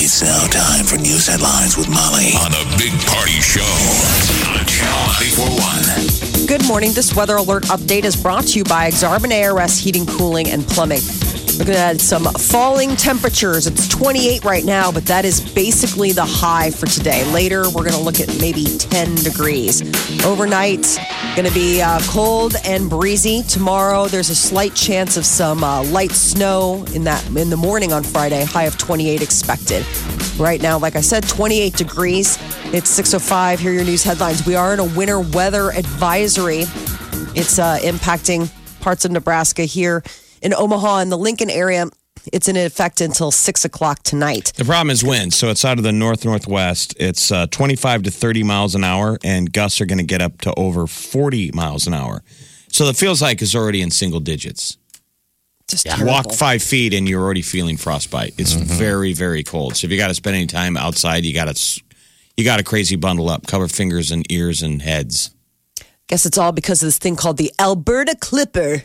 It's now time for news headlines with Molly on a big party show on Channel 941. Good morning. This weather alert update is brought to you by Exarban ARS Heating, Cooling, and Plumbing. Looking at some falling temperatures. It's 28 right now, but that is basically the high for today. Later, we're going to look at maybe 10 degrees. Overnight, going to be uh, cold and breezy. Tomorrow, there's a slight chance of some uh, light snow in that in the morning on Friday. High of 28 expected. Right now, like I said, 28 degrees. It's 6:05. Here your news headlines. We are in a winter weather advisory. It's uh, impacting parts of Nebraska here in Omaha and the Lincoln area. It's in effect until six o'clock tonight. The problem is wind. So it's out of the north northwest. It's uh, 25 to 30 miles an hour, and gusts are going to get up to over 40 miles an hour. So it feels like it's already in single digits. Just Walk five feet, and you're already feeling frostbite. It's very, very cold. So if you got to spend any time outside, you got to you got to crazy bundle up, cover fingers and ears and heads. Guess it's all because of this thing called the Alberta Clipper.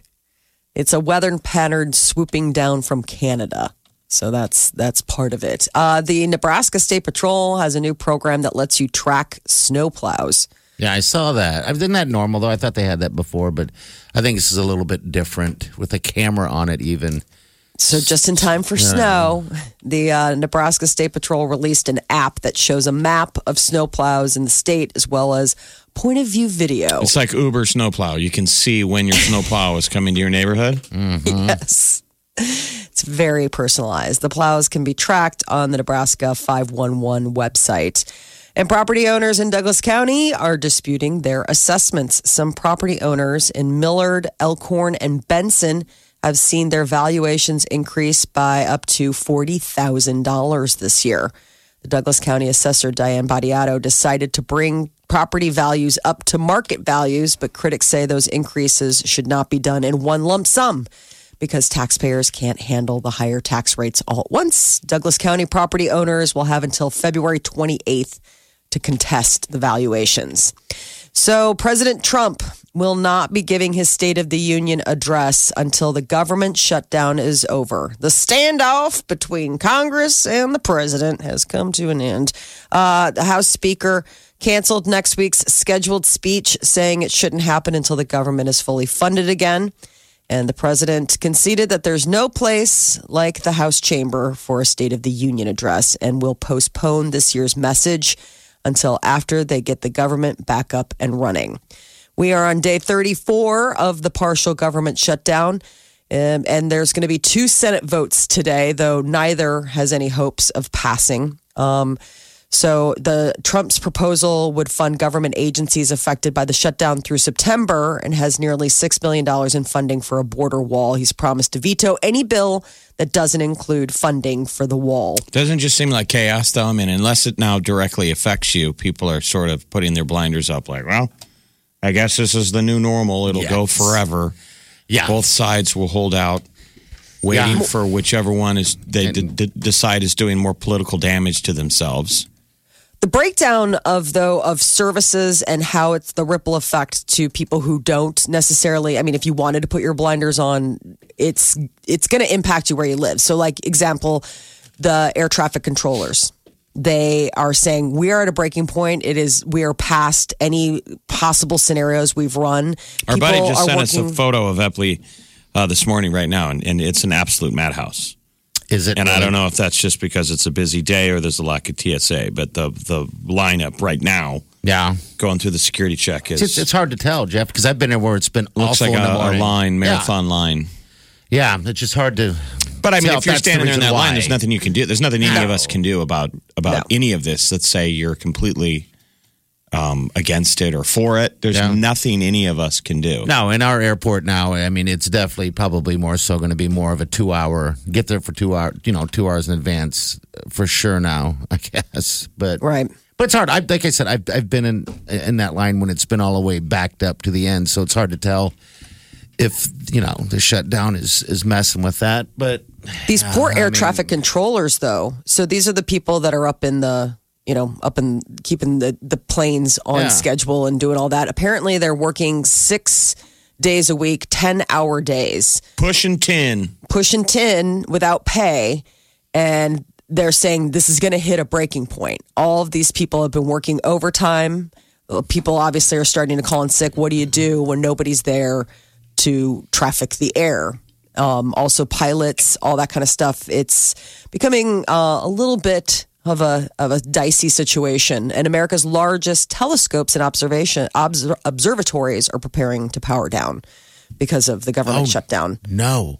It's a weather pattern swooping down from Canada. So that's that's part of it. Uh, the Nebraska State Patrol has a new program that lets you track snowplows. Yeah, I saw that. Isn't that normal though? I thought they had that before, but I think this is a little bit different with a camera on it. Even So just in time for snow, the uh, Nebraska State Patrol released an app that shows a map of snowplows in the state as well as point of view video. It's like Uber snowplow. You can see when your snowplow is coming to your neighborhood. Yes. It's very personalized. The plows can be tracked on the Nebraska 511 website. And property owners in Douglas County are disputing their assessments. Some property owners in Millard, Elkhorn, and Benson have seen their valuations increase by up to $40,000 this year. The Douglas County assessor Diane Battiato decided to bring property values up to market values, but critics say those increases should not be done in one lump sum because taxpayers can't handle the higher tax rates all at once. Douglas County property owners will have until February 28th to contest the valuations. So, President Trump will not be giving his State of the Union address until the government shutdown is over. The standoff between Congress and the president has come to an end. Uh, the House Speaker canceled next week's scheduled speech, saying it shouldn't happen until the government is fully funded again. And the president conceded that there's no place like the House chamber for a State of the Union address and will postpone this year's message until after they get the government back up and running. We are on day 34 of the partial government shutdown. Um, and there's going to be two Senate votes today, though neither has any hopes of passing. Um, so the Trump's proposal would fund government agencies affected by the shutdown through September and has nearly 6 billion dollars in funding for a border wall. He's promised to veto any bill that doesn't include funding for the wall. Doesn't just seem like chaos, though. I mean, unless it now directly affects you, people are sort of putting their blinders up. Like, well, I guess this is the new normal. It'll go forever. yeah, Both sides will hold out, waiting Yeah. for whichever one is they d- d- decide is doing more political damage to themselves. The breakdown of though of services and how it's the ripple effect to people who don't necessarily. I mean, if you wanted to put your blinders on, it's it's going to impact you where you live. So, like example, the air traffic controllers. They are saying we are at a breaking point. It is we are past any possible scenarios we've run. Our buddy just are sent us a photo of Eppley uh, this morning, right now, and, and it's an absolute madhouse. is it? And I don't know if that's just because it's a busy day or there's a lack of TSA, but the the lineup right now Yeah, going through the security check is it's, it's hard to tell, Jeff, because I've been there where it's been looks awful like in the a, a morning. line, Yeah. marathon line. Yeah, it's just hard to. But I mean, if you're that's the standing there in reason that line, there's nothing you can do. There's nothing any of us can do about about No. any of this. Let's say you're completely um, against it or for it. There's Yeah. nothing any of us can do. No, in our airport now, I mean, it's definitely probably more so going to be more of a two hour, get there for two hours, you know, two hours in advance uh, for sure now, I guess. But Right. but it's hard. I, like I said, I've I've been in in that line when it's been all the way backed up to the end, so it's hard to tell if you know the shutdown is is messing with that. But These poor I air mean- traffic controllers, though. So these are the people that are up in the, you know, up in keeping the, the planes on Yeah. schedule and doing all that. Apparently, they're working six days a week, 10 hour days, Pushing 10. pushing 10 without pay. And they're saying this is going to hit a breaking point. All of these people have been working overtime. Uh, People obviously are starting to call in sick. What do you do when nobody's there to traffic the air? Um, also, pilots, all that kind of stuff. It's becoming uh, a little bit of a of a dicey situation. And America's largest telescopes and observation obs- observatories are preparing to power down because of the government shutdown. no,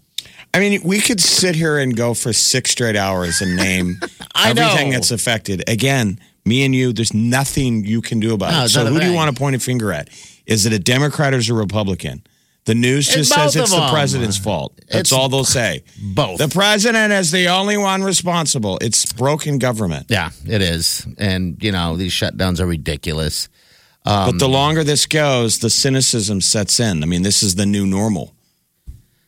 I mean, we could sit here and go for six straight hours and name everything know. that's affected. Again, me and you, there's nothing you can do about No, it. So who do you want to point a finger at? Is it a Democrat or is it a Republican? The news It's just says it's the president's fault. That's It's all they'll say. both. The president is the only one responsible. It's broken government. yeah, it is, and you know these shutdowns are ridiculous. but Um, the longer this goes, the cynicism sets in. I mean, this is the new normal.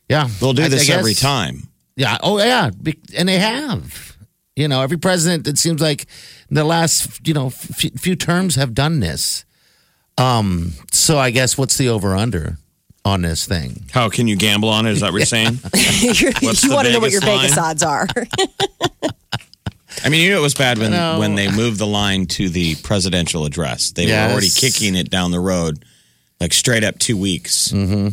Yeah, They'll do I- I this every time. Yeah. Oh, yeah. And they have. You know, every president, it seems like in the last, you know, few, few terms have done this. Um, so I guess what's the over under on this thing? How can you gamble on it? Is that what you're saying? You want to know what your Vegas Vegas odds are. I mean, you know it was bad when when they moved the line to the presidential address. They Yes. were already kicking it down the road, like straight up two weeks. Mm-hmm.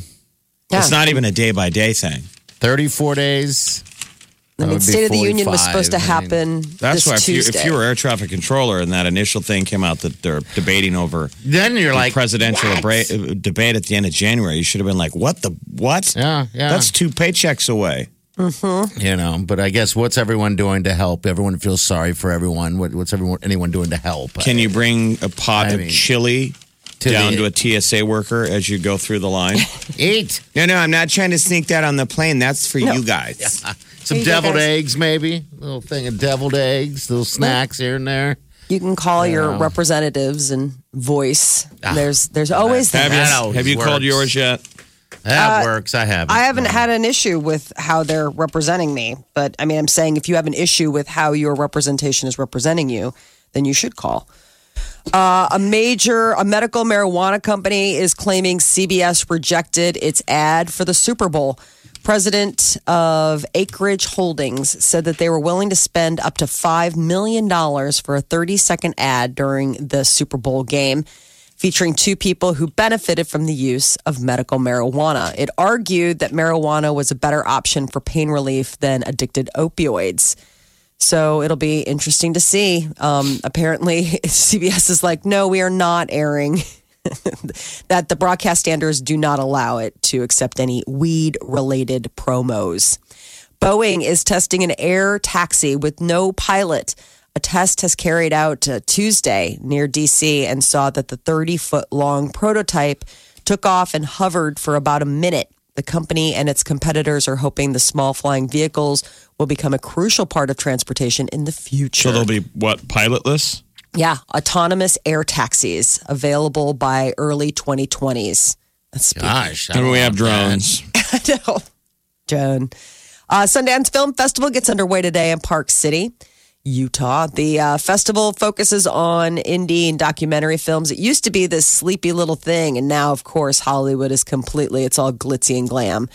It's not even a day by day thing. 34 days. I mean, State of the Union was supposed to 45, I mean. happen That's this why if you, Tuesday. if you were air traffic controller and that initial thing came out that they're debating over Then you're the like, presidential what? abra- uh, debate at the end of January, you should have been like, "What the what? Yeah, yeah. That's two paychecks away." you know, but I guess what's everyone doing to help? Everyone feels sorry for everyone. What, what's everyone, anyone doing to help? Can you bring a pot I of mean, chili to down the- to a TSA worker as you go through the line? eat no, no, I'm not trying to sneak that on the plane. That's for you guys. some you deviled eggs, maybe? A little thing of deviled eggs, little snacks here and there. you can call your representatives and voice. there's there's always Have that. That you, have you called yours yet? That works. I haven't. Uh, I haven't had an issue with how they're representing me, but I mean, I'm saying if you have an issue with how your representation is representing you, then you should call. Uh, a major, a medical marijuana company is claiming CBS rejected its ad for the Super Bowl. President of Acreage Holdings said that they were willing to spend up to $5 million for a 30 second ad during the Super Bowl game featuring two people who benefited from the use of medical marijuana. It argued that marijuana was a better option for pain relief than addicted opioids. So it'll be interesting to see. Um, apparently, CBS is like, no, we are not airing. that the broadcast standards do not allow it to accept any weed related promos. Boeing is testing an air taxi with no pilot. A test has carried out uh, Tuesday near DC and saw that the 30 foot long prototype took off and hovered for about a minute. The company and its competitors are hoping the small flying vehicles will become a crucial part of transportation in the future. So they'll be what pilotless? Yeah, autonomous air taxis available by early 2020s. That's Gosh. I And don't we have drones. I know. Joan. Uh, Sundance Film Festival gets underway today in Park City, Utah. The uh, festival focuses on indie and documentary films. It used to be this sleepy little thing, and now, of course, Hollywood is completely, it's all glitzy and glam.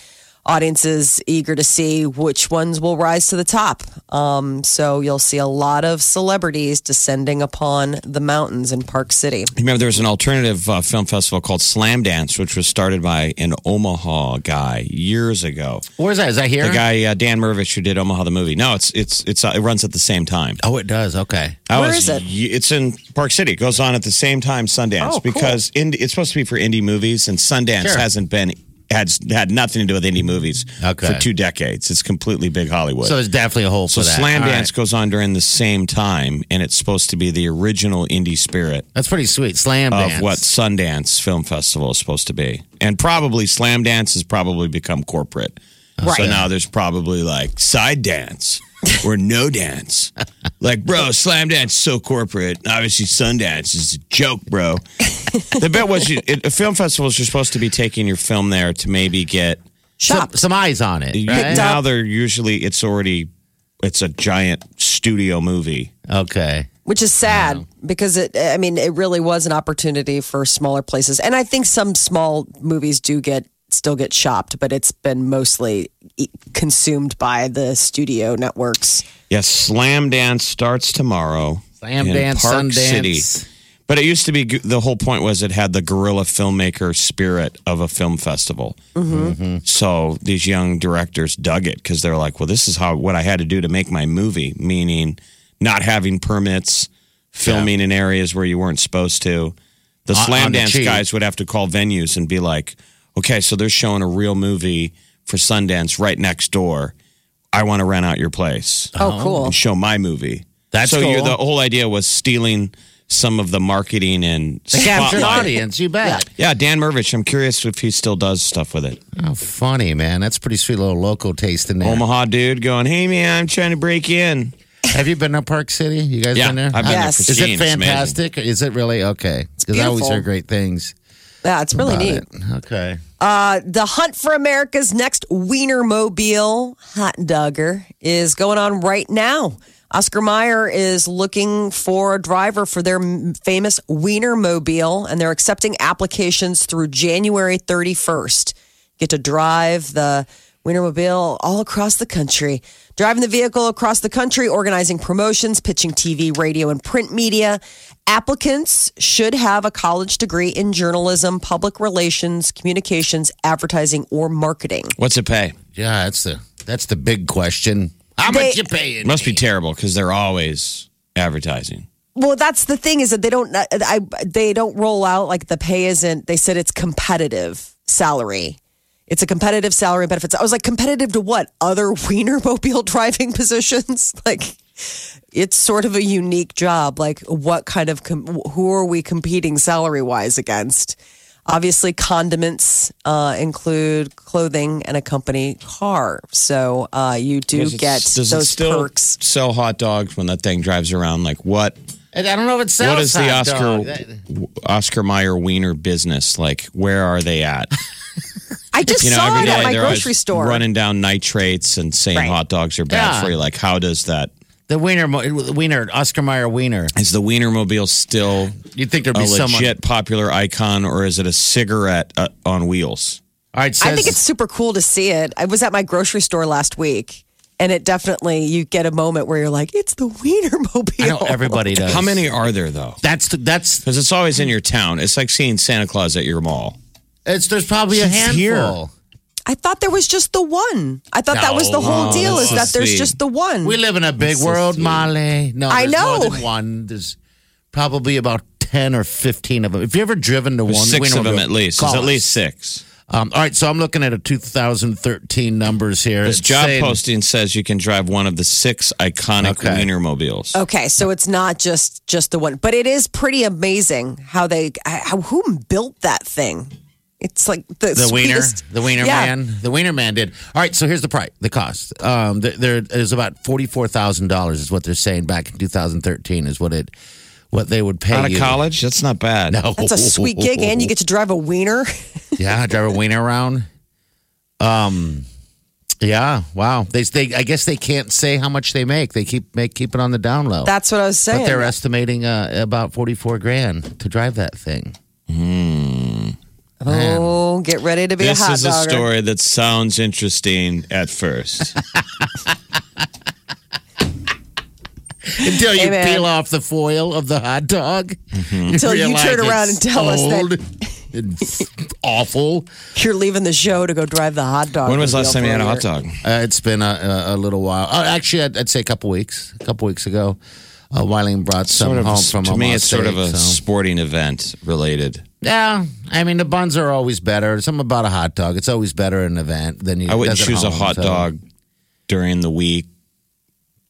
Audiences eager to see which ones will rise to the top. Um, so you'll see a lot of celebrities descending upon the mountains in Park City. Remember, there was an alternative uh, film festival called Slam Dance, which was started by an Omaha guy years ago. Where's that? Is that here? The guy uh, Dan Mirvish who did Omaha the movie. No, it's it's it's uh, it runs at the same time. Oh, it does. Okay. I Where was- is it? It's in Park City. It goes on at the same time Sundance Oh, cool. because indie, it's supposed to be for indie movies, and Sundance Sure. hasn't been had had nothing to do with indie movies Okay. for two decades. It's completely big Hollywood. So it's definitely a hole So for that. Slam Dance right. goes on during the same time, and it's supposed to be the original indie spirit That's pretty sweet. Slam of dance. what Sundance Film Festival is supposed to be. And probably Slam Dance has probably become corporate. Right. So now there's probably like side dance. Or no dance. like, bro, slam dance so corporate. Obviously, Sundance is a joke, bro. the bet was you, it, film festivals, you're supposed to be taking your film there to maybe get. Some, some eyes on it. You- Right? now they're usually, it's already, it's a giant studio movie. Okay. which is sad because it i mean it really was an opportunity for smaller places and i think some small movies do get still get shopped but it's been mostly e- consumed by the studio networks Yes, Slam Dance starts tomorrow. Slam in Dance, Park Sundance. City. But it used to be the whole point was it had the guerrilla filmmaker spirit of a film festival. Mm-hmm. So these young directors dug it because they're like, well, this is how what I had to do to make my movie, meaning not having permits, filming in areas where you weren't supposed to. The On- Slam on the Dance cheap. guys would have to call venues and be like, okay, so they're showing a real movie for Sundance right next door. I want to rent out your place oh uh-huh. cool and show my movie. That's so you cool. the whole idea was stealing some of the marketing and The captured spotlight. audience, you bet. Yeah, Dan Mirvish. I'm curious if he still does stuff with it. Oh, funny, man. That's a pretty sweet little local taste in there. Omaha dude going, hey man, I'm trying to break in. Have you been to Park City? You guys Yeah, been there? I've been Yes. there for Is it. It's amazing. fantastic? Is it really? Okay. Because I always beautiful. hear great things. yeah it's really about neat it. Okay. Uh, the hunt for America's next Wienermobile hot dogger is going on right now. Oscar Mayer is looking for a driver for their famous Wienermobile, and they're accepting applications through January 31st. Get to drive the Wienermobile all across the country. Driving the vehicle across the country, organizing promotions, pitching TV, radio, and print media. Applicants should have a college degree in journalism, public relations, communications, advertising, or marketing. What's it pay? Yeah, that's the that's the big question. How They- much you paying? Must be terrible because they're always advertising. Well, that's the thing is that they don't I, they don't roll out like the pay isn't. They said it's competitive salary. It's a competitive salary and benefits. I was like, competitive to what? Other Wienermobile driving positions? Like, it's sort of a unique job. Like, what kind of com- who are we competing salary wise against? Obviously, condiments uh, include clothing and a company car. So uh, you do Does it- get does it those still perks. Sell hot dogs when that thing drives around. Like what? I don't know if it sells what is the hot Oscar dog. Oscar Mayer Wiener business? Like where are they at? I just You know, saw it at my grocery store. running down nitrates and saying Right. hot dogs are bad Yeah. for you. Like how does that? The Wiener, Wiener, Oscar Mayer Wiener. Is the Wienermobile still You'd think there'd a be legit someone. popular icon, or is it a cigarette uh, on wheels? All right, I think it's super cool to see it. I was at my grocery store last week, and it definitely you get a moment where you're like, "It's the Wienermobile." I know everybody does. How many are there though? That's the, that's Because it's always in your town. It's like seeing Santa Claus at your mall. It's. There's probably a It's handful. here. I thought there was just the one. I thought that was the No. whole deal. Is this that is there's the- just the one. We live in a big This is world, the- Molly. No, I know. more than one. There's probably about ten or fifteen of them. If you ever driven to There's one, six of them at least. call There's at least six. Um, all right, so I'm looking at a 2013 numbers here. This It's job saying- posting says you can drive one of the six iconic Okay. Wienermobiles. okay, so it's not just just the one, but it is pretty amazing how they how who built that thing. It's like the, The wiener, the wiener Yeah. man, the wiener man did. All right, so here's the price, the cost. Um, there, there is about forty four thousand dollars is what they're saying back in 2013 is what it, what they would pay Out of you. college? That's not bad. No, That's a sweet gig, and you get to drive a wiener. yeah, drive a wiener around. Um, yeah, wow. They, they, I guess they can't say how much they make. They keep make keep it on the down low. That's what I was saying. but they're estimating uh, about forty four grand to drive that thing. Oh, get ready to be This a hot dog. This is a story that sounds interesting at first. Until you Hey, peel off the foil of the hot dog. Until you realize turn around and tell us that- old and awful. You're leaving the show to go drive the hot dog. when was the last time you had a hot dog? dog? Uh, it's been a, a, a little while. Uh, actually, I'd, I'd say a couple weeks. A couple weeks ago, uh, Wyling brought some Sort of, home from to me, Omaha it's sort of a so- sporting event related. Yeah, I mean the buns are always better. Something about a hot dog. It's always better in an event than you. I wouldn't at choose a hot so- dog during the week.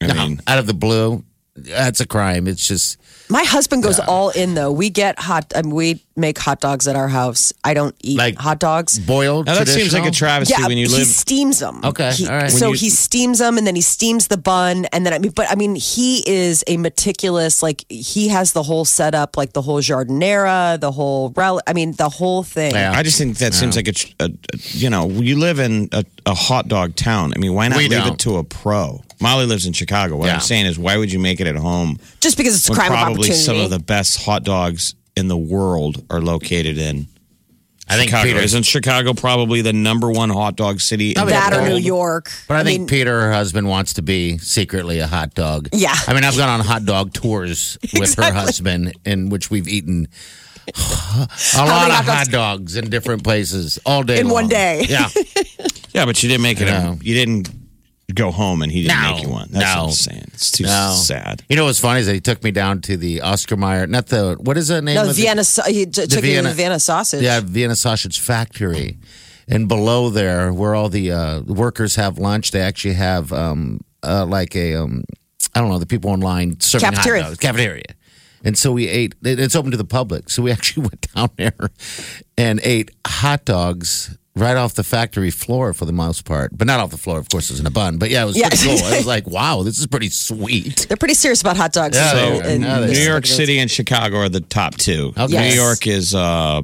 I No, mean, out of the blue. That's a crime. It's just My husband goes all in though. We get hot. I mean, we make hot dogs at our house. I don't eat Like- hot dogs. boiled. Now, that seems like a travesty Yeah, when you live. he steams them. Okay, He- all right. So you- he steams them, and then he steams the bun, and then I mean, but I mean, he is a meticulous. Like he has the whole setup, like the whole giardiniera, the whole rel. I mean, the whole thing. Yeah. I just think that seems like a, a, a- you know, you live in a, a hot dog town. I mean, why not We leave don't. it to a pro? Molly lives in Chicago. What Yeah. I'm saying is, why would you make it at home Just because it's a when crime of probably opportunity. some of the best hot dogs in the world are located in I think Chicago? Peter. Isn't Chicago probably the number one hot dog city? In I the mean, that or world? New York. But I, think mean, Peter, her husband, wants to be secretly a hot dog. Yeah. I mean, I've gone on hot dog tours with her husband, in which we've eaten a lot of hot hot dogs in different places all day. In one day. Yeah. Yeah, but you didn't make it. No. A, you didn't go home and he didn't No. make you one. That's No. what I'm saying. It's too No. sad. You know what's funny is that he took me down to the Oscar Mayer, not the, what is the name no of Vienna. sau- He j- took me to Vienna- the Vienna sausage. Yeah, Vienna Sausage Factory. And below there, where all the uh, workers have lunch, they actually have um, uh, like a, um, I don't know, the people online serving Cafeteria. hot dogs. Cafeteria. And so we ate, it's open to the public. So we actually went down there and ate hot dogs right off the factory floor for the most part. But not off the floor, of course, it was in a bun. But yeah, it was Yeah. pretty cool. I was like, wow, this is pretty sweet. They're pretty serious about hot dogs. Yeah, so, they are. and- No, New. York City and Chicago are the top two. Okay. Yes. New York is uh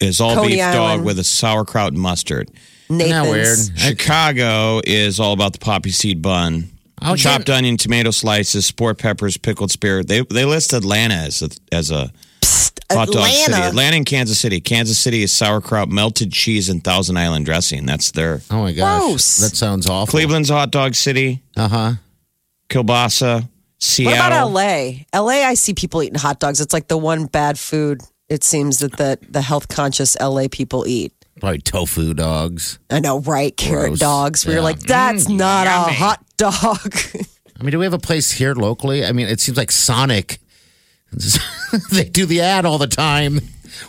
is all Coney beef dog with a sauerkraut and mustard. Isn't that Nathan's. weird? Chicago is all about the poppy seed bun. Oh, Chopped onion, tomato slices, sport peppers, pickled spirit. They they list Atlanta as a, as a hot dog city. Atlanta. Atlanta and Kansas City. Kansas City is sauerkraut, melted cheese, and Thousand Island dressing. That's their. Oh my gosh. Gross. That sounds awful. Cleveland's hot dog city. Uh huh. Kielbasa, What Seattle. about LA? LA, I see people eating hot dogs. It's like the one bad food it seems that the, the health conscious LA people eat. Probably tofu dogs. I know, right? Carrot Gross. dogs. We were Yeah. like, that's not a hot dog. I mean, do we have a place here locally? I mean, it seems like Sonic. they do the ad all the time.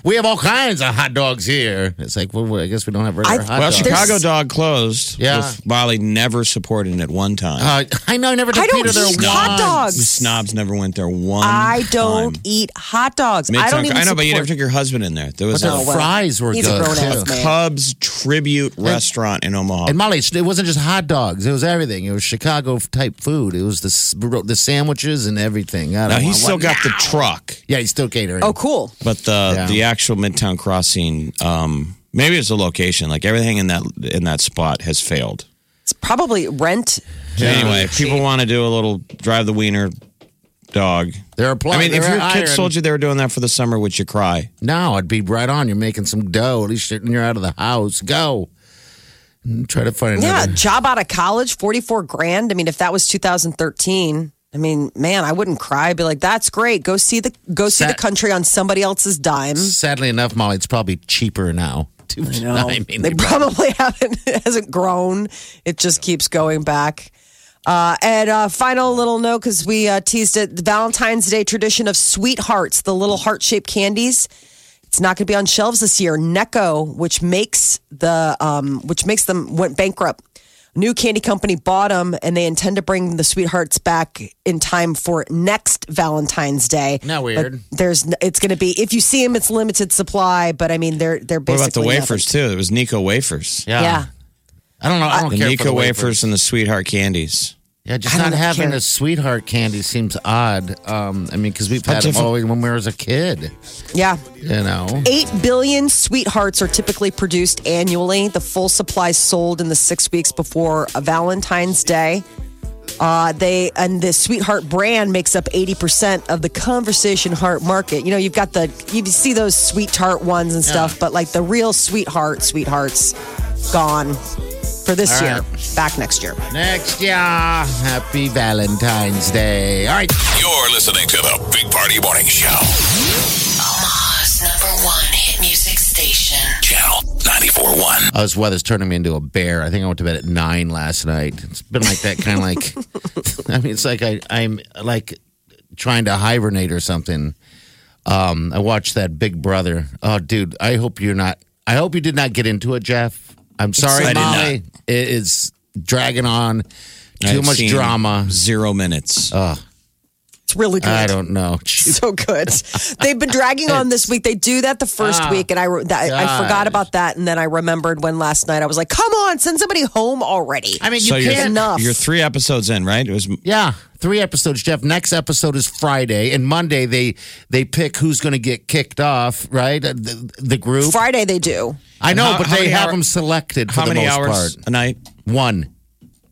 We have all kinds of hot dogs here. It's like, well, I guess we don't have regular I- hot well, dogs. There's- Chicago Dog closed. Yeah. With Molly never supporting it one time. Uh, I know, I never did I don't Peter there eat hot dogs. you snobs never went there one I don't time. eat hot dogs. I don't even I know, but you never took your husband in there. There was But a the well, fries were he's good grown-ass too. Cubs tribute restaurant in Omaha. And Molly, it wasn't just hot dogs; it was everything. It was Chicago type food. It was the the sandwiches and everything. I don't now want he's still one got the truck, Yeah, he's still catering. Oh, cool. but the Yeah. the actual Midtown Crossing, um, maybe it's the location. Like everything in that in that spot has failed. It's probably rent. Anyway, if people want to do a little drive the wiener dog. There are pl- I mean, if your are kids told you they were doing that for the summer, would you cry? No, I'd be right on. You're making some dough. At least you're out of the house. Go. And try to find Yeah, another. job out of college, 44 grand. I mean, if that was 2013, I mean, man, I wouldn't cry. I'd be like, that's great. Go see the go see the country on somebody else's dime. Sadly enough, Molly, it's probably cheaper now. I No, I mean, they probably haven't it hasn't grown. It just keeps going back. Uh, and uh, final little note because we uh, teased it: the Valentine's Day tradition of sweethearts, the little heart shaped candies. It's not going to be on shelves this year. Necco, which makes the um, which makes them went bankrupt. New candy company bought them, and they intend to bring the sweethearts back in time for next Valentine's Day. Not But weird. there's it's going to be if you see them, it's limited supply. But I mean, they're they're What about the nothing. wafers too? It was Necco wafers. yeah. Yeah. I don't know. I don't The care Necco for the wafers. and the sweetheart candies. Yeah, just don't having care. a sweetheart candy seems odd. Um, I mean, because we've had them always when we were as a kid. Yeah. You know. 8 billion sweethearts are typically produced annually. The full supply sold in the six weeks before Valentine's Day. Uh, they and the sweetheart brand makes up 80% of the conversation heart market. You know, you've got the you see those sweet tart ones and stuff, but like the real sweetheart, sweethearts gone for this All year. right. Back next year. Next year, happy Valentine's Day. All right. You're listening to the Big Party Morning Show. Omaha's number one hit music station. Channel 94.1. Oh, this weather's turning me into a bear. I think I went to bed at nine last night. It's been like that, kind of like. I mean, it's like I, I'm like trying to hibernate or something. Um, I watched that Big Brother. Oh, dude, I hope you're not. I hope you did not get into it, Jeff. I'm sorry, I did not. Molly. It is dragging on. Too I've much seen drama. Zero minutes. Ugh. It's really good. I don't know. so good. They've been dragging on this week. They do that the first Ah, week, and I that, I forgot about that, and then I remembered when last night I was like, "Come on, send somebody home already." I mean, you so you're, can't. enough. you're three episodes in, right? It was Yeah, three episodes, Jeff. Next episode is Friday, and Monday they they pick who's going to get kicked off. Right, Uh, the, the group. Friday they do. I know, How- but how they have hour- them selected for how the many most hours part. a night? One.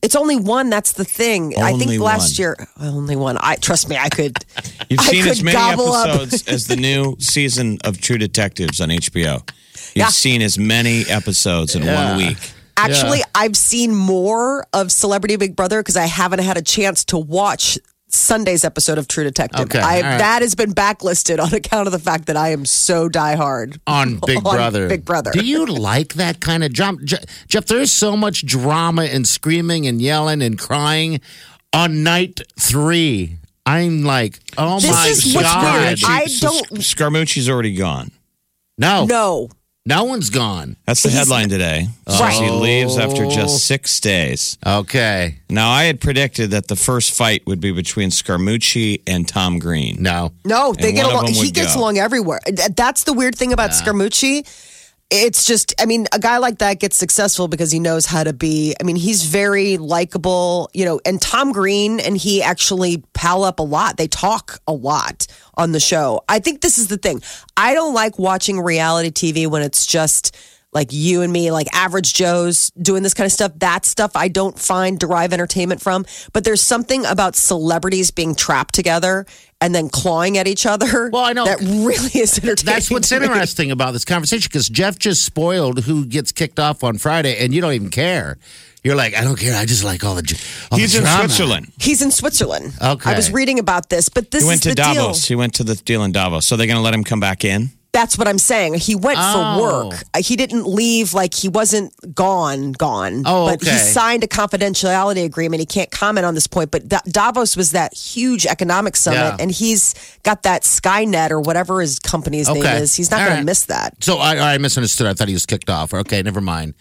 It's only one. That's the thing. I think Only last one. year, only one. I trust me. I could. You've I seen could as many episodes as the new season of True Detectives on HBO. You've Yeah. seen as many episodes in Yeah. one week. Actually, I've seen more of Celebrity Big Brother because I haven't had a chance to watch Sunday's episode of True Detective. Okay, I, all right. That has been backlisted on account of the fact that I am so diehard on Big On Brother. Big Brother. Do you like that kind of jump? Je- Jeff, there's so much drama and screaming and yelling and crying on night three. I'm like, oh This my is what's God. weird. I don't- Scaramucci's already gone. no, no, No. one's gone. That's the He's- headline today. Right. She leaves after Oh. just six days. Okay. Now, I had predicted that the first fight would be between Scaramucci and Tom Green. No. No, they And get one of along. them He gets go. along everywhere. Th- That's the weird thing about Scaramucci. It's just, I mean, a guy like that gets successful because he knows how to be. I mean, he's very likable, you know. And Tom Green and he actually pal up a lot. They talk a lot on the show. I think this is the thing. I don't like watching reality TV when it's just like you and me, like average Joes doing this kind of stuff. That stuff I don't find derive entertainment from. But there's something about celebrities being trapped together and then clawing at each other. Well, I know. that really is entertaining. That's what's to me. interesting about this conversation because Jeff just spoiled who gets kicked off on Friday, and you don't even care. You're like, I don't care. I just like all the. dr- All He's the in drama. Switzerland. He's in Switzerland. Okay. I was reading about this, but this He went is to the Davos. deal. He went to the deal in Davos. So they're going to let him come back in? That's what I'm saying. He went Oh. for work. Uh, He didn't leave like he wasn't gone, gone. Oh, but he okay. signed a confidentiality agreement. He can't comment on this point. But Da- Davos was that huge economic summit, Yeah. and he's got that Skynet or whatever his company's name Okay. is. He's not All going right. to miss that. So I, I misunderstood. I thought he was kicked off. Okay, never mind.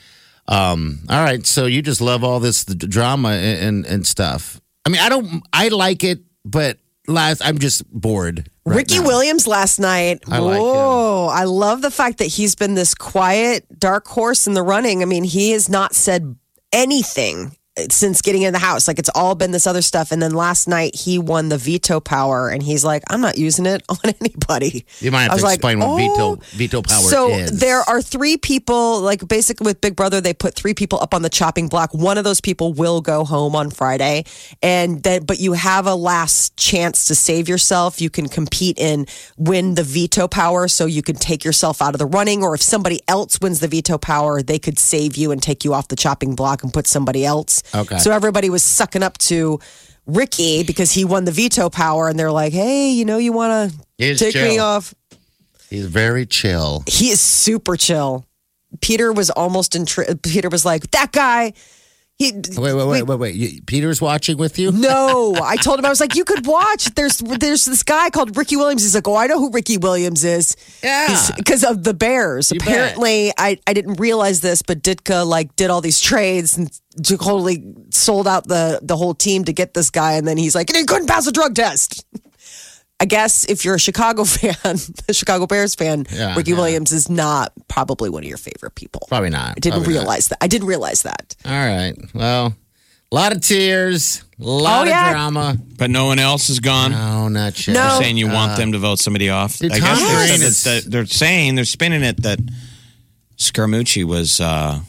Um, all right. So you just love all this the drama and, and and stuff. I mean, I don't. I like it, but last I'm just bored. Right Ricky now. Williams last night. I like Whoa. I love the fact that he's been this quiet, dark horse in the running. I mean, he has not said anything since getting in the house. Like it's all been this other stuff. And then last night he won the veto power and he's like, I'm not using it on anybody. You might have I was to like, explain what oh. veto veto power So is. there are three people, like basically with Big Brother, they put three people up on the chopping block. One of those people will go home on Friday, and then but you have a last chance to save yourself. You can compete in win the veto power, so you can take yourself out of the running. Or if somebody else wins the veto power, they could save you and take you off the chopping block and put somebody else. Okay. So everybody was sucking up to. Ricky, because he won the veto power, and they're like, "Hey, you know, you want to take me off?" He's very chill. he is super chill. Peter was almost in. Peter was like that guy. He Wait, wait, wait, wait, wait. You, Peter's watching with you. No, I told him I was like, you could watch. There's there's this guy called Ricky Williams. He's like, oh, I know who Ricky Williams is. Yeah. because of the Bears. You bet. Apparently, I I didn't realize this, but Ditka like did all these trades and totally sold out the the whole team to get this guy, and then he's like, and he couldn't pass a drug test. I guess if you're a Chicago fan, a Chicago Bears fan, Yeah, Ricky yeah. Williams is not probably one of your favorite people. Probably not. I didn't Probably not. realize that. I didn't realize that. All right. Well, a lot of tears, a lot Oh, yeah. of drama. But no one else is gone? No, not yet. No. You're saying you want them to vote somebody off? Dude, I guess they Green said is- that, that they're saying they're spinning it that Scaramucci was uh,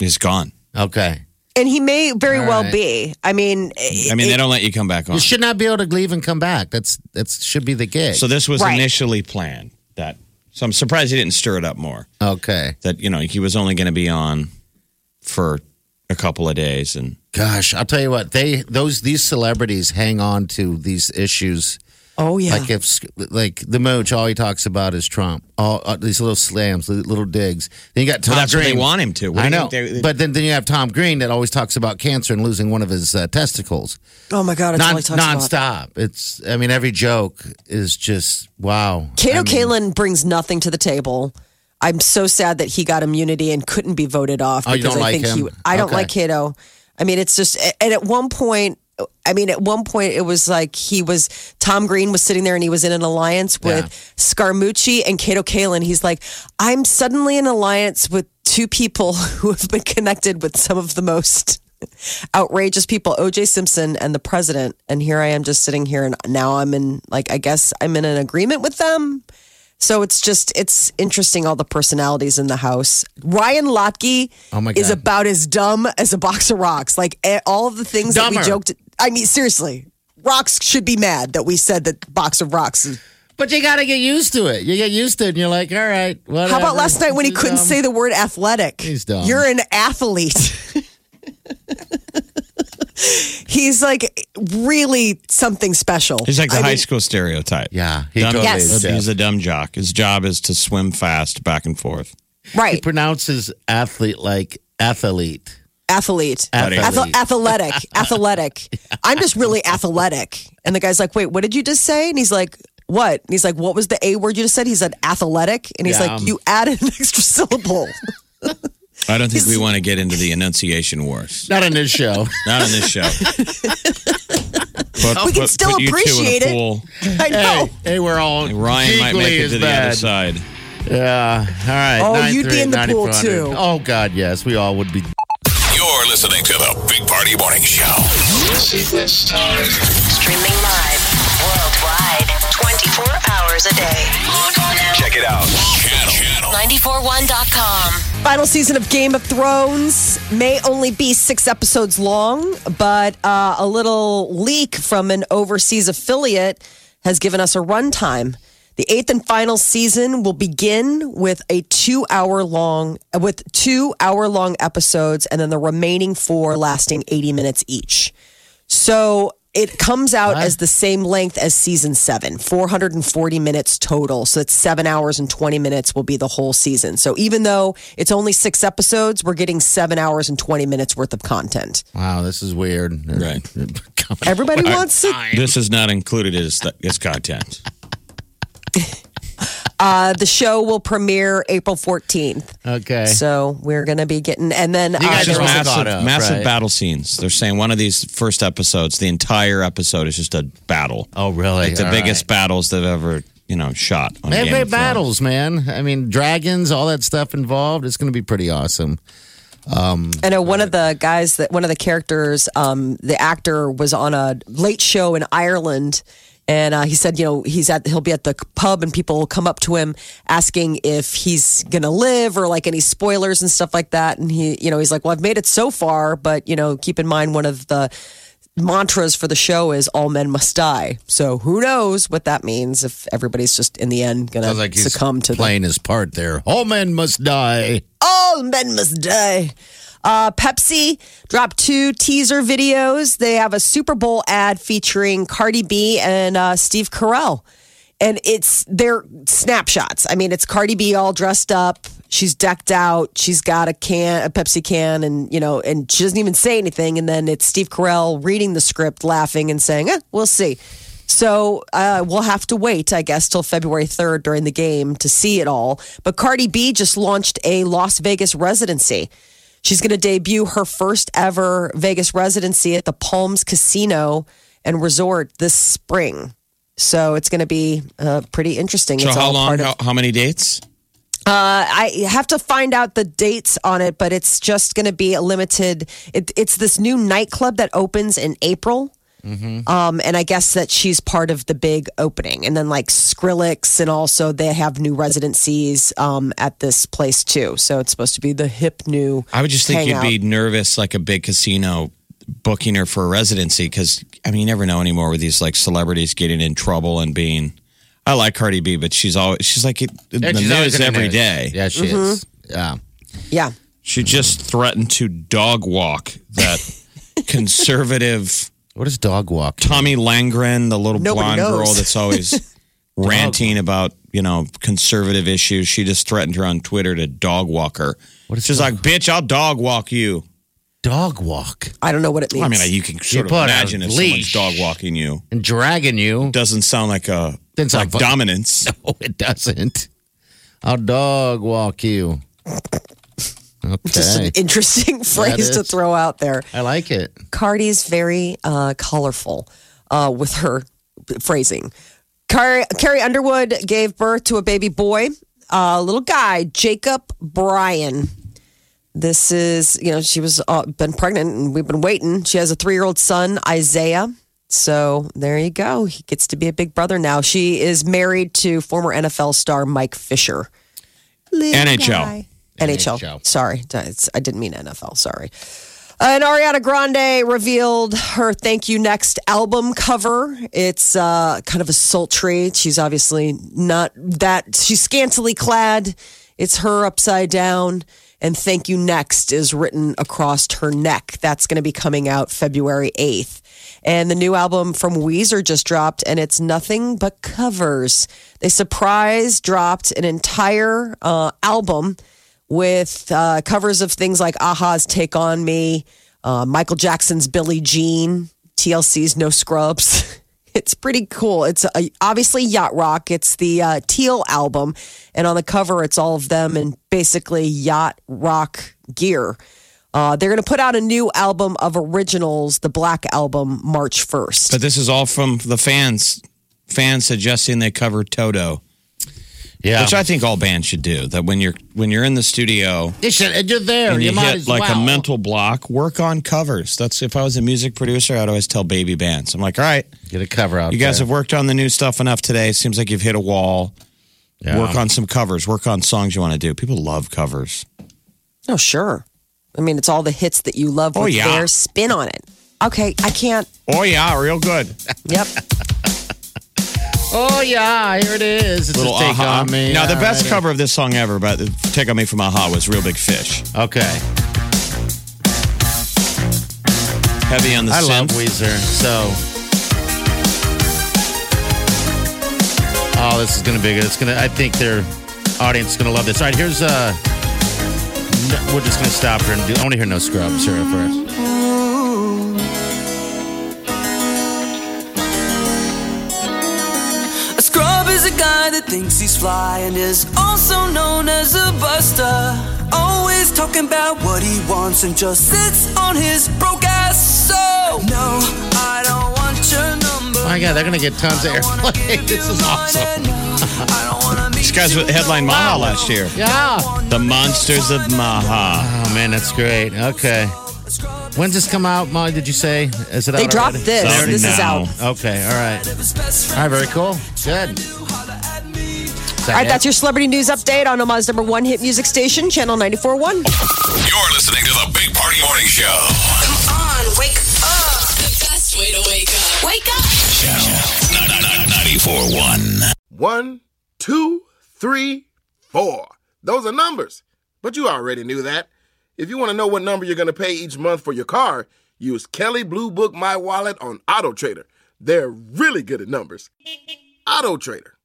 is gone. Okay. And he may very All well right. be. I mean, I mean, they don't let you come back on. You should not be able to leave and come back. That's that should be the gig. So this was Right. initially planned. That so I'm surprised he didn't stir it up more. okay. That you know he was only going to be on for a couple of days, and Gosh, I'll tell you what. They those these celebrities hang on to these issues. Oh yeah. Like if like the mooch, all he talks about is Trump. All uh, these little slams, little digs. Then you got Tom Well, that's what Green. they want him to. What I know, think they- but then then you have Tom Green that always talks about cancer and losing one of his uh, testicles. oh my god, it's all Non he talks about. nonstop. It's I mean every joke is just wow. Kato I mean, Kaelin brings nothing to the table. I'm so sad that he got immunity and couldn't be voted off Oh, you because don't I like think him? he. I don't Okay. like Kato. I mean, it's just and at one point I mean, at one point it was like he was Tom Green was sitting there and he was in an alliance with Yeah. Scaramucci and Kato Kaelin. He's like, I'm suddenly in alliance with two people who have been connected with some of the most outrageous people, OJ Simpson and the president. And here I am just sitting here and now I'm in like I guess I'm in an agreement with them. So it's just it's interesting all the personalities in the house. Ryan Lochte Oh is about as dumb as a box of rocks. Like all of the things that we joked. I mean, seriously, rocks should be mad that we said that box of rocks. is- But you got to get used to it. You get used to it, and you're like, all right. Whatever. How about last night when he couldn't dumb. say the word athletic? He's dumb. You're an athlete. He's like really something special. He's like the I high mean, school stereotype. Yeah, he Dumb- totally Yes. is. yeah. He's a dumb jock. His job is to swim fast back and forth. Right. He pronounces athlete like athlete. Athlete. Athlete. Athle- athletic, athletic. I'm just really athletic. And the guy's like, "Wait, what did you just say?" And he's like, "What?" And he's like, "What was the a word you just said?" He said, "Athletic," and he's Yeah. like, "You added an extra syllable." I don't think we want to get into the enunciation wars. Not on this show. Not on this show. Put, We can still you two appreciate it. pool. I know. hey, hey, we're all Ryan might equally make it as to the bad. other side. Yeah. All right. Oh, you'd be in the pool, 938-9400. too. Oh God, yes, we all would be. You're listening to the Big Party Morning Show. Streaming live worldwide 24 hours a day. Log on now. Check it out. Channel. Channel. 941.com. Final season of Game of Thrones may only be six episodes long, but uh, a little leak from an overseas affiliate has given us a runtime. The eighth and final season will begin with a two-hour long, with two hour-long episodes, and then the remaining four lasting eighty minutes each. So it comes out as the same length as season seven, 440 minutes total. So it's seven hours and 20 minutes will be the whole season. So even though it's only six episodes, we're getting seven hours and 20 minutes worth of content. Wow, this is weird. Right. Everybody wants it. This is not included as, as content. Uh, the show will premiere April 14th. Okay. So we're going to be getting, and then uh, guys just massive, caught massive right? battle scenes. They're saying one of these first episodes, the entire episode is just a battle. oh, really? Like the All biggest right. battles they've ever, you know, shot. On They have Game great of Thrones. battles, man. I mean, dragons, all that stuff involved. It's going to be pretty awesome. I know one of the guys that one of the characters, um, the actor was on a late show in Ireland. And uh, he said, you know, he's at he'll be at the pub, and people will come up to him asking if he's gonna live or like any spoilers and stuff like that. And he, you know, he's like, well, I've made it so far, but you know, keep in mind one of the mantras for the show is "all men must die." So who knows what that means if everybody's just in the end gonna Sounds like he's succumb to the playing his part there. All men must die. all men must die. Uh, Pepsi dropped two teaser videos. They have a Super Bowl ad featuring Cardi B and uh, Steve Carell. And it's their snapshots. I mean, it's Cardi B all dressed up. She's decked out. She's got a can, a Pepsi can, and you know, and she doesn't even say anything. And then it's Steve Carell reading the script, laughing and saying, eh, "We'll see." So uh, we'll have to wait, I guess, till February 3rd during the game to see it all. But Cardi B just launched a Las Vegas residency. She's going to debut her first ever Vegas residency at the Palms Casino and Resort this spring. So it's going to be uh, pretty interesting. So it's how long? of- How, how many dates? uh, I have to find out the dates on it, but it's just going to be a limited. It, it's this new nightclub that opens in April. Um, and I guess that she's part of the big opening. And then like Skrillex, and also they have new residencies um, at this place too. So it's supposed to be the hip new. I would just think hangout. you'd be nervous, like a big casino booking her for a residency, because I mean, you never know anymore with these like celebrities getting in trouble and being. I like Cardi B, but she's always she's like in Yeah, the she's news in the every news. day. Yeah, she Mm-hmm. is. Yeah. Yeah. She just threatened to dog walk that conservative What is dog walk? Tomi Lahren, the little Nobody blonde girl that's always ranting about you know conservative issues. She just threatened her on Twitter to dog walk her. What is She's dog- like, "Bitch, I'll dog walk you." Dog walk I don't know what it means. I mean, you can sort put of a imagine if leash. someone's dog walking you. and dragging you. Doesn't sound like a Didn't sound like fun. dominance. No, it doesn't. I'll dog walk you. Just an interesting phrase to throw out there. I like it. Cardi's very uh, colorful uh, with her phrasing. Carrie, Carrie Underwood gave birth to a baby boy, a little guy, Jacob Bryan. This is, you know, she was uh, been pregnant and we've been waiting. She has a three year old son, Isaiah. So there you go. He gets to be a big brother now. She is married to former NFL star Mike Fisher. Little NHL. guy. NHL. NHL. Sorry, It's- I didn't mean NFL. Sorry. And Ariana Grande revealed her Thank You Next album cover. It's uh, kind of a sultry. She's obviously not that, she's scantily clad. It's her upside down. And Thank You Next is written across her neck. That's going to be coming out February 8th. And the new album from Weezer just dropped, and it's nothing but covers. They surprise dropped an entire uh, album with uh, covers of things like a-ha's Take On Me, uh, Michael Jackson's Billie Jean, TLC's No Scrubs. It's pretty cool. It's uh, obviously yacht rock. It's the uh, Teal album, and on the cover, it's all of them in basically yacht rock gear. Uh, they're going to put out a new album of originals, the Black Album, March 1st. But this is all from the fans. Fans suggesting they cover Toto, Yeah. which I think all bands should do. That when you're when you're in the studio you should, uh, you're there. and you you might hit as like well. a mental block, work on covers. That's if I was a music producer, I'd always tell baby bands. I'm like, all right, Get a cover out you guys there. have worked on the new stuff enough today. It seems like you've hit a wall. Yeah. Work on some covers. Work on songs you want to do. People love covers. Oh, sure. I mean, it's all the hits that you love Oh, with yeah. their spin on it. Okay, I can't. Oh yeah, real good. Yep. Oh, yeah. Here it is. It's Little a take aha. on me. Now the All best right. cover of this song ever, but "Take on Me" from a-ha was "Reel Big Fish." Okay. Heavy on the I love. Weezer. So. Oh, this is gonna be good. It's gonna. I think their audience is gonna love this. All right, here's uh. no- we're just gonna stop here and do. I want to hear no scrubs here first. Scrub is a guy that thinks he's fly and is also known as a buster. Always talking about what he wants and just sits on his broke ass. So, no, I don't want your number. My God, they're gonna get tons of airplay. This is awesome. These guys with headline Maha last year. Yeah. The Monsters of Maha. Oh man, that's great. Okay. When's this come out, Molly? Did you say? Is it out They dropped already? this. It's out This is out. Okay. All right. All right. Very cool. Good. All right, that's your celebrity news update on Omaha's number one hit music station, Channel 94.1. You're listening to the Big Party Morning Show. Come on, wake up. The best way to wake up. Wake up. Channel 94.1. One, two, three, four. Those are numbers. But you already knew that. If you want to know what number you're going to pay each month for your car, use Kelley Blue Book My Wallet on Auto Trader. They're really good at numbers. Auto Trader.